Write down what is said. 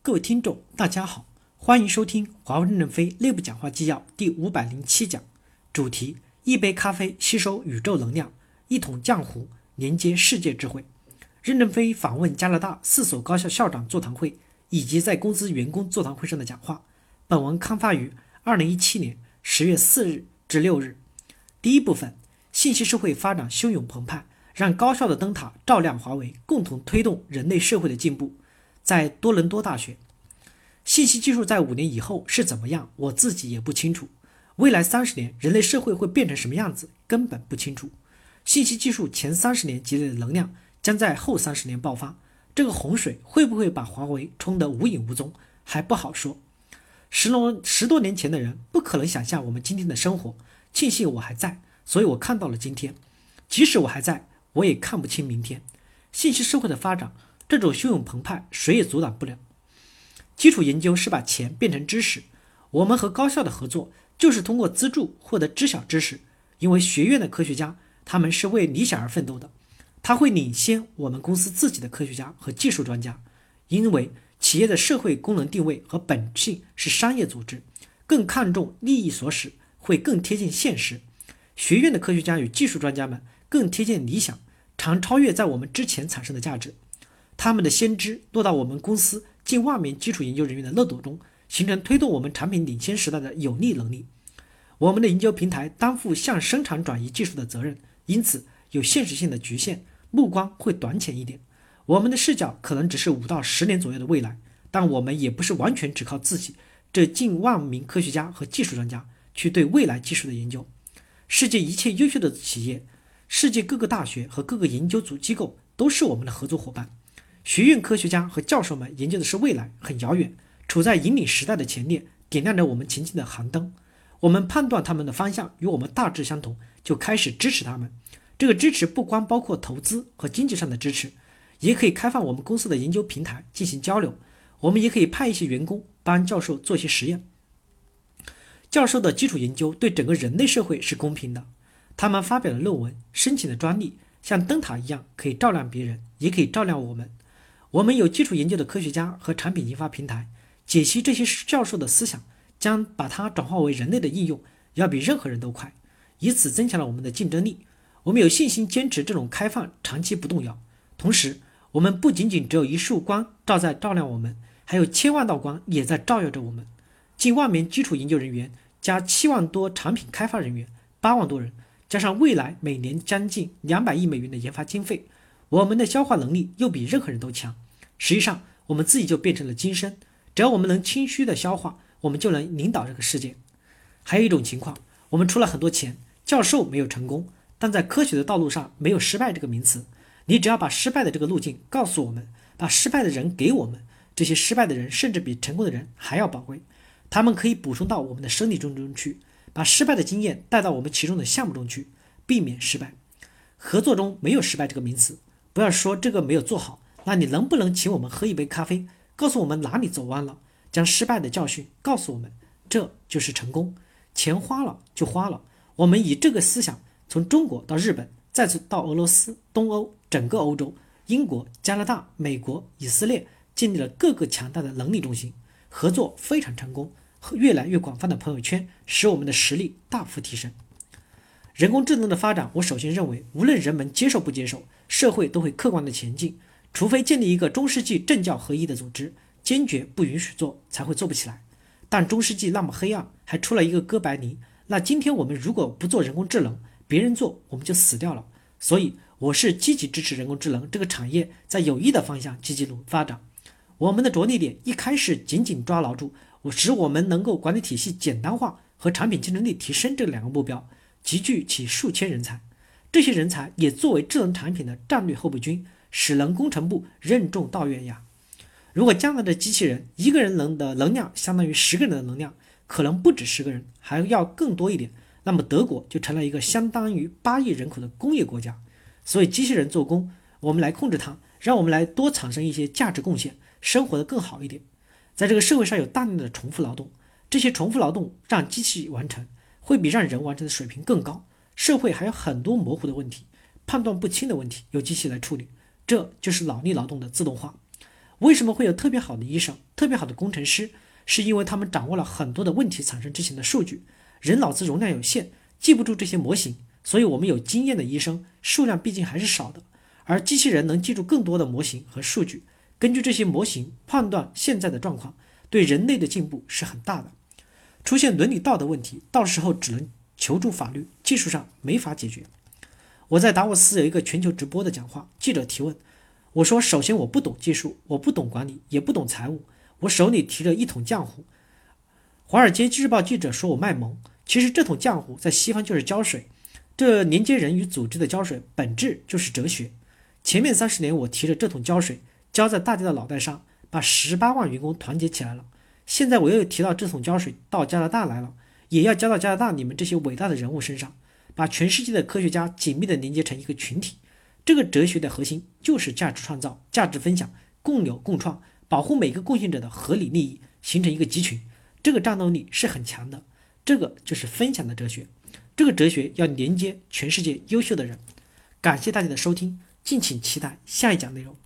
各位听众，大家好，欢迎收听华为任正非内部讲话纪要第五百零七讲，主题：一杯咖啡吸收宇宙能量，一桶浆糊连接世界智慧。任正非访问加拿大四所高校校长座谈会以及在公司员工座谈会上的讲话。本文刊发于二零一七年十月四日至六日。第一部分：信息社会发展汹涌澎湃，让高效的灯塔照亮华为，共同推动人类社会的进步。在多伦多大学，信息技术在五年以后是怎么样？我自己也不清楚。未来三十年，人类社会会变成什么样子？根本不清楚。信息技术前三十年积累的能量，将在后三十年爆发。这个洪水会不会把华为冲得无影无踪，还不好说。十多十多年前的人不可能想象我们今天的生活。庆幸我还在，所以我看到了今天。即使我还在，我也看不清明天。信息社会的发展。这种汹涌澎湃，谁也阻挡不了。基础研究是把钱变成知识。我们和高校的合作，就是通过资助获得知晓知识。因为学院的科学家，他们是为理想而奋斗的，他会领先我们公司自己的科学家和技术专家。因为企业的社会功能定位和本性是商业组织，更看重利益所使，会更贴近现实。学院的科学家与技术专家们更贴近理想，常超越在我们之前产生的价值。他们的先知落到我们公司近万名基础研究人员的漏斗中，形成推动我们产品领先时代的有力能力。我们的研究平台担负向生产转移技术的责任，因此有现实性的局限，目光会短浅一点。我们的视角可能只是五到十年左右的未来，但我们也不是完全只靠自己这近万名科学家和技术专家去对未来技术的研究。世界一切优秀的企业，世界各个大学和各个研究组机构都是我们的合作伙伴。学院科学家和教授们研究的是未来，很遥远，处在引领时代的前列，点亮着我们前进的航灯。我们判断他们的方向与我们大致相同，就开始支持他们。这个支持不光包括投资和经济上的支持，也可以开放我们公司的研究平台进行交流。我们也可以派一些员工帮教授做一些实验。教授的基础研究对整个人类社会是公平的。他们发表了论文，申请了专利，像灯塔一样，可以照亮别人，也可以照亮我们。我们有基础研究的科学家和产品研发平台，解析这些教授的思想，将把它转化为人类的应用，要比任何人都快，以此增强了我们的竞争力。我们有信心坚持这种开放，长期不动摇。同时，我们不仅仅只有一束光照在照亮我们，还有千万道光也在照耀着我们。近万名基础研究人员加七万多产品开发人员，八万多人，加上未来每年将近两百亿美元的研发经费。我们的消化能力又比任何人都强，实际上我们自己就变成了金身，只要我们能清虚的消化，我们就能领导这个世界。还有一种情况，我们出了很多钱，教授没有成功，但在科学的道路上没有失败这个名词。你只要把失败的这个路径告诉我们，把失败的人给我们，这些失败的人甚至比成功的人还要宝贵，他们可以补充到我们的生理中中去，把失败的经验带到我们其中的项目中去，避免失败。合作中没有失败这个名词。不要说这个没有做好，那你能不能请我们喝一杯咖啡，告诉我们哪里走弯了，将失败的教训告诉我们，这就是成功。钱花了就花了，我们以这个思想从中国到日本，再次到俄罗斯、东欧、整个欧洲、英国、加拿大、美国、以色列，建立了各个强大的能力中心，合作非常成功，和越来越广泛的朋友圈，使我们的实力大幅提升。人工智能的发展，我首先认为，无论人们接受不接受，社会都会客观的前进。除非建立一个中世纪政教合一的组织，坚决不允许做，才会做不起来。但中世纪那么黑暗，还出了一个哥白尼。那今天我们如果不做人工智能，别人做，我们就死掉了。所以，我是积极支持人工智能这个产业在有益的方向积极努发展。我们的着力点一开始紧紧抓牢住，我使我们能够管理体系简单化和产品竞争力提升这两个目标。集聚起数千人才，这些人才也作为智能产品的战略后备军，使能工程部任重道远呀。如果将来的机器人一个人能的能量相当于十个人的能量，可能不止十个人，还要更多一点，那么德国就成了一个相当于八亿人口的工业国家。所以机器人做工，我们来控制它，让我们来多产生一些价值贡献，生活的更好一点。在这个社会上有大量的重复劳动，这些重复劳动让机器完成。会比让人完成的水平更高。社会还有很多模糊的问题、判断不清的问题，由机器来处理。这就是脑力劳动的自动化。为什么会有特别好的医生、特别好的工程师？是因为他们掌握了很多的问题产生之前的数据。人脑子容量有限，记不住这些模型，所以我们有经验的医生数量毕竟还是少的。而机器人能记住更多的模型和数据，根据这些模型判断现在的状况，对人类的进步是很大的。出现伦理道德问题，到时候只能求助法律，技术上没法解决。我在达沃斯有一个全球直播的讲话，记者提问，我说：首先我不懂技术，我不懂管理，也不懂财务，我手里提着一桶浆糊。华尔街日报记者说我卖萌，其实这桶浆糊在西方就是胶水，这连接人与组织的胶水本质就是哲学。前面三十年我提着这桶胶水浇在大家的脑袋上，把十八万员工团结起来了。现在我又提到这桶胶水到加拿大来了，也要浇到加拿大你们这些伟大的人物身上。把全世界的科学家紧密地连接成一个群体，这个哲学的核心就是价值创造、价值分享、共有共创，保护每个贡献者的合理利益，形成一个集群。这个战斗力是很强的。这个就是分享的哲学。这个哲学要连接全世界优秀的人。感谢大家的收听，敬请期待下一讲内容。